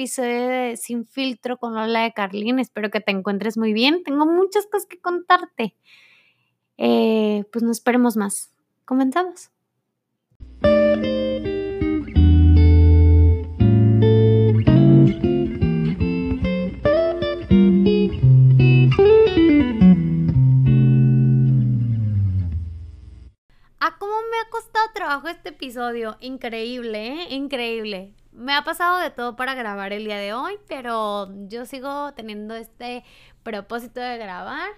episodio de Sin Filtro con Lola de Carlín. Espero que te encuentres muy bien. Tengo muchas cosas que contarte. Eh, pues no esperemos más. Comenzamos. Ah, cómo me ha costado trabajo este episodio. Increíble, ¿eh? Increíble me ha pasado de todo para grabar el día de hoy, pero yo sigo teniendo este propósito de grabar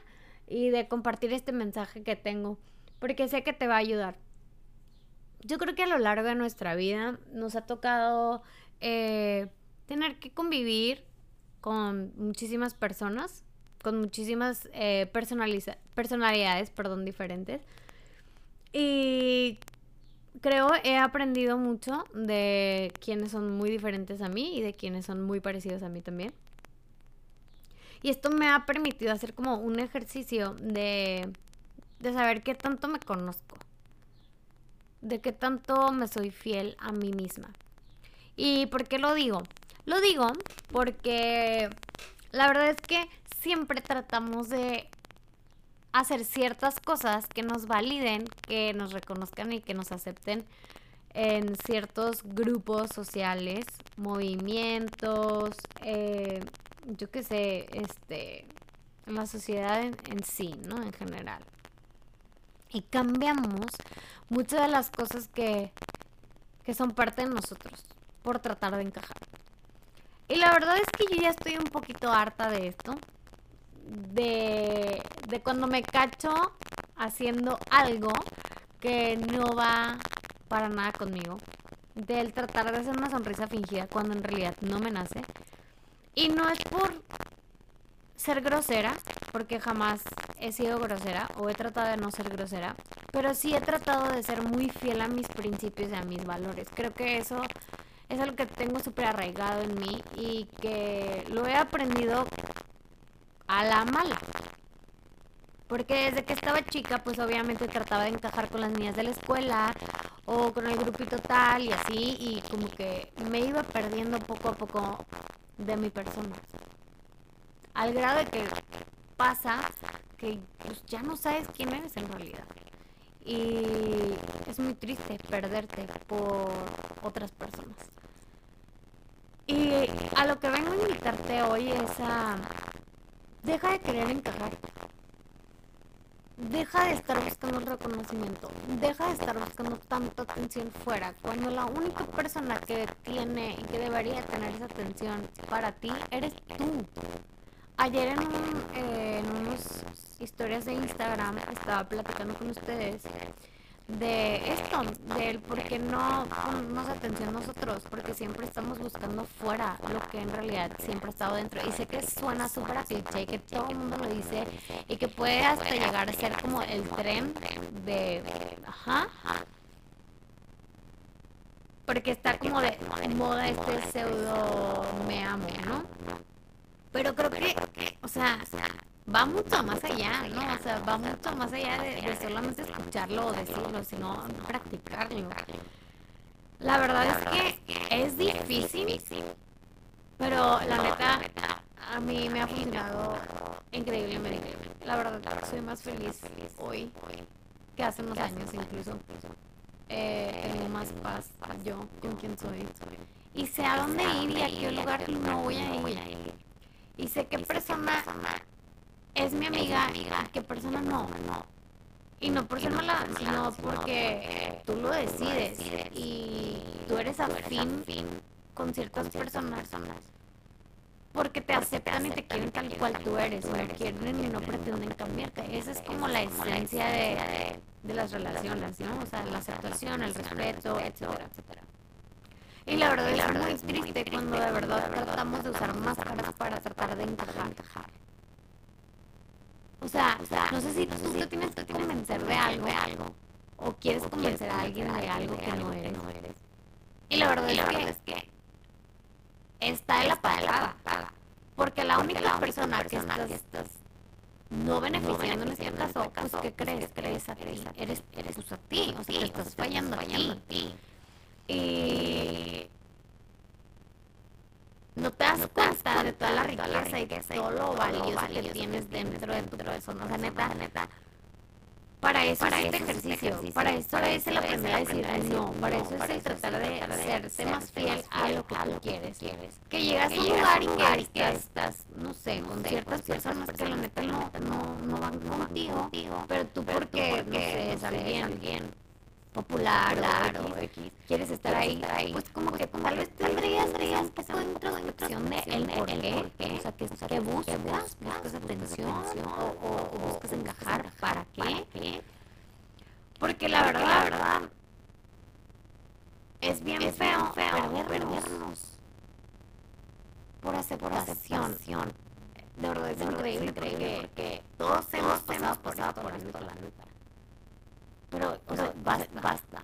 y de compartir este mensaje que tengo, porque sé que te va a ayudar. Yo creo que a lo largo de nuestra vida nos ha tocado eh, tener que convivir con muchísimas personas, con muchísimas eh, personalidades, perdón, diferentes. Y creo he aprendido mucho de quienes son muy diferentes a mí y de quienes son muy parecidos a mí también. Y esto me ha permitido hacer como un ejercicio de, de saber qué tanto me conozco, de qué tanto me soy fiel a mí misma. ¿Y por qué lo digo? Lo digo porque la verdad es que siempre tratamos de hacer ciertas cosas que nos validen, que nos reconozcan y que nos acepten en ciertos grupos sociales, movimientos, eh, yo qué sé, este, la sociedad en, en, sí, ¿no? En general. Y cambiamos muchas de las cosas que, que son parte de nosotros por tratar de encajar. Y la verdad es que yo ya estoy un poquito harta de esto de, de cuando me cacho haciendo algo que no va para nada conmigo. Del tratar de hacer una sonrisa fingida cuando en realidad no me nace. Y no es por ser grosera, porque jamás he sido grosera o he tratado de no ser grosera, pero sí he tratado de ser muy fiel a mis principios y a mis valores. Creo que eso es algo que tengo súper arraigado en mí y que lo he aprendido a la mala. Porque desde que estaba chica, pues obviamente trataba de encajar con las niñas de la escuela o con el grupito tal y así, y como que me iba perdiendo poco a poco de mi persona. Al grado de que pasa que pues, ya no sabes quién eres en realidad. Y es muy triste perderte por otras personas. Y a lo que vengo a invitarte hoy es a Deja de querer encajar. Deja de estar buscando reconocimiento. Deja de estar buscando tanta atención fuera. Cuando la única persona que tiene y que debería tener esa atención para ti eres tú. Ayer en, un, eh, en unas historias de Instagram estaba platicando con ustedes de esto, del por qué no ponemos atención nosotros, porque siempre estamos buscando fuera lo que en realidad siempre ha estado dentro. Y sé que suena súper a cliché, que todo el mundo lo dice y que puede hasta llegar a ser como el tren de, ajá, porque está como de moda este pseudo me amo, ¿no? Pero creo que, o sea, va mucho más allá, ¿no? O sea, va mucho más allá de, solamente escucharlo o decirlo, sino practicarlo. La verdad es que es difícil, pero la neta a mí me ha funcionado increíblemente. La verdad, soy más feliz hoy que hace unos años incluso. Eh, tengo más paz yo con quien soy. Y sé a dónde ir y a qué lugar no voy a ir. Y sé qué persona es mi amiga, amiga qué persona no. Y no por ser mala, sino porque tú lo decides y tú eres afín con ciertas personas porque te aceptan y te quieren tal cual tú eres, no quieren y no pretenden cambiarte. Esa es como la esencia de, de las relaciones, ¿no? O sea, la aceptación, el respeto, etcétera, etcétera. Y la verdad es muy triste cuando de verdad tratamos de usar máscaras para tratar de encajar. O sea, no sé si tú te tienes que convencer de algo, o quieres convencer a alguien de algo que no eres. Y la verdad es que está en la paga. Porque la única persona que estás no beneficiando en este caso, pues ¿qué crees? Crees a ti, eres, eres a ti, o sea, te estás fallando a ti. Y no te das cuenta de toda la riqueza y todo lo valioso que tienes dentro de tu persona. O sea, neta, neta, para eso para es este ejercicio, para eso es el aprender a decir no, para eso es el tratar de hacerte más fiel a lo que tú quieres. Que llegas a un lugar y que estás, no sé, con ciertas personas que la neta no, no van contigo, pero tú porque, no sé, es alguien popular o X, quieres estar ahí, pues como que tal vez tendrías, tendrías un poco de introspección de el por qué, o sea, que, que buscas, buscas atención o, o, buscas encajar, ¿para qué? Porque la verdad, la verdad, es bien feo, feo perdernos por aceptación. De verdad es increíble porque todos hemos pasado por esto, la neta. Pero, o sea, basta, basta.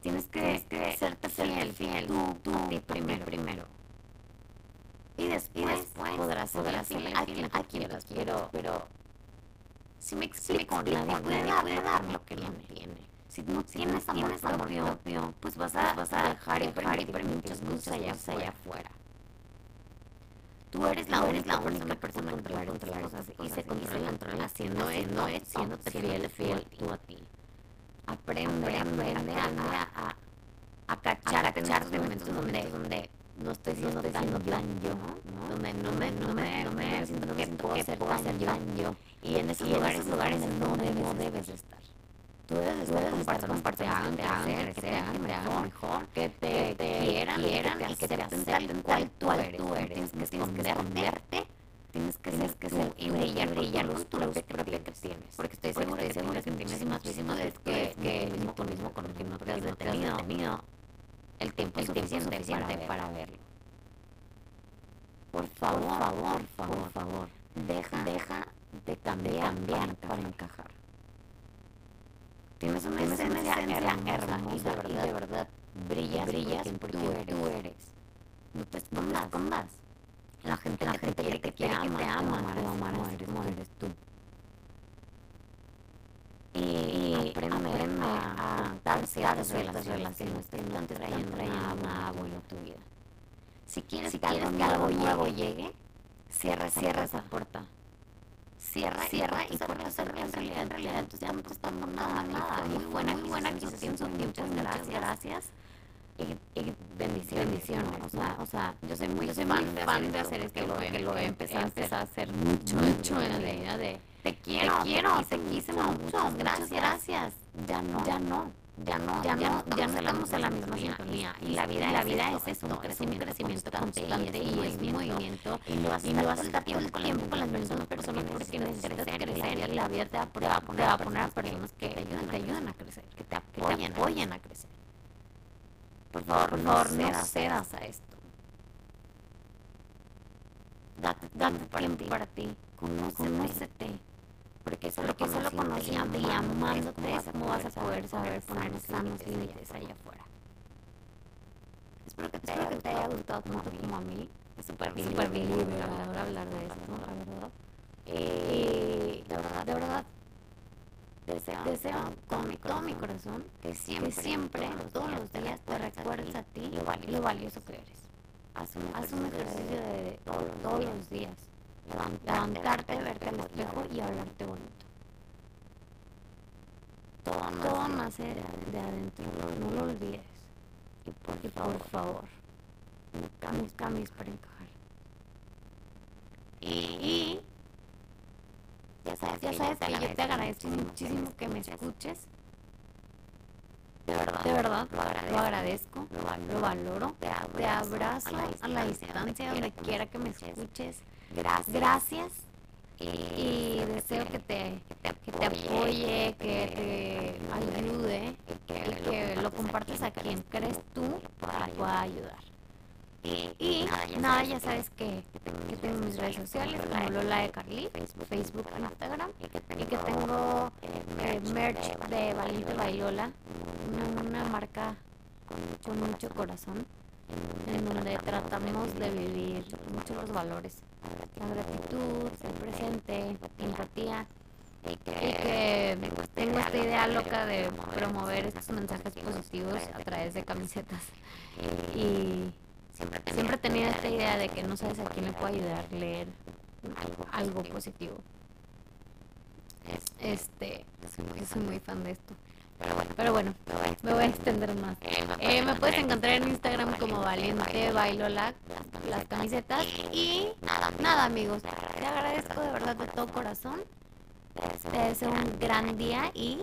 Tienes que, Tienes que serte fiel, fiel, tú, tú, tú primero, primero. Y después, y después podrás, podrás ser a quien, a quien los quiero, pero si me explico, nadie, nadie puede dar lo que no tiene. Si no tienes amor, amor propio, pues vas a, vas a dejar y permitir muchas cosas allá, allá afuera. Tú eres la, eres la única persona que puede controlar las cosas y se controlan haciendo, haciendo, siéndote fiel, fiel tú a ti. Aprende, aprende, a, a, a cachar, a cachar momentos donde, donde no estoy siendo tan, tan yo, ¿no? donde no me, no me, no me siento que puedo ser tan yo. Y en esos lugares, lugares no debes, estar. Tú debes, debes compartir, compartir, te hagan que te hagan mejor, que te, quieran, quieran y que te acepten tal cual tú eres. Tienes que esconderte, tienes que ser, que ser y brillar, brillar los propios que tienes. Porque estoy segura, estoy segura que tienes muchísimo de que, que mismo tú mismo con el que no te has detenido el tiempo el suficiente, suficiente para, verlo. Por favor, por favor, por favor, deja, deja de cambiar, para encajar. Tienes una esencia, hermosa, y de verdad, verdad brillas, porque, tú, eres. No te escondas, La gente, la gente quiere que te ama, te ama, eres, eres tú. Y aprende, a darse a las relaciones que no te nada bueno a tu vida. Si quieres, si que algo nuevo llegue, cierra, cierra esa puerta cierra, cierra y por hacer en realidad, en realidad, entonces ya no costamos nada, nada, muy buena, muy buena muchas gracias, gracias. Y, y bendiciones, bendiciones, o sea, o sea, yo soy muy, yo soy fan, de, fan de hacer esto, que lo, que lo he empezado, a hacer mucho, mucho en la vida de te quiero, te quiero, te quise mucho, gracias, gracias, ya no, ya no ya no, ya, no, ya no estamos en la misma sintonía. Y la vida, la vida es eso, un crecimiento, crecimiento constante y es movimiento. Y lo vas, y lo estar tiempo con, tiempo con las mismas personas porque necesitas crecer y la vida te va, a poner, a personas que te ayuden, te ayuden a crecer, que te apoyen, apoyen a crecer. Por favor, no cedas a esto. Date, date tiempo para ti, conócete porque solo, que solo conociendo y amándote es como vas a poder saber poner sanos límites allá afuera. Espero que te, que te haya gustado tanto como a mí. Es súper bien, súper bien hablar de esto, la verdad. Y de verdad, de verdad, deseo, deseo con mi, todo mi corazón que siempre, que siempre todos los días te recuerdes a ti lo valioso, lo valioso que eres. Haz un, Haz un ejercicio de, todos, todos los días levantarte, verte al espejo y hablarte bonito. Todo, Todo nace de, adentro, no lo olvides. Y por, favor, por favor, no cambies, cambies para encajar. Y, ya sabes, ya sabes que yo te agradezco muchísimo que me escuches. De verdad, de verdad, lo agradezco, lo, agradezco, lo, valoro, te abrazo, a la distancia, donde quiera que me escuches. Gracias. Gracias. Y, deseo que te, que te, apoye, que te ayude y que, lo compartas a quien crees tú que pueda ayudar. Y, nada, ya sabes que, que tengo mis redes sociales, como Lola de Carly, Facebook, Facebook Instagram, y que tengo eh, merch de Valiente Bailola, una, una marca con mucho corazón en donde tratamos de vivir muchos los valores, la gratitud, el presente, empatía, y que tengo esta idea loca de promover estos mensajes positivos a través de camisetas. Y, tenido esta idea de que no sabes a quién le puede ayudar leer algo positivo. Este, soy muy fan de esto. Pero bueno, me voy a extender más. Eh, me puedes encontrar en Instagram como Valiente Bailola, las camisetas. Y nada, amigos, te agradezco de verdad de todo corazón. Te deseo un gran día y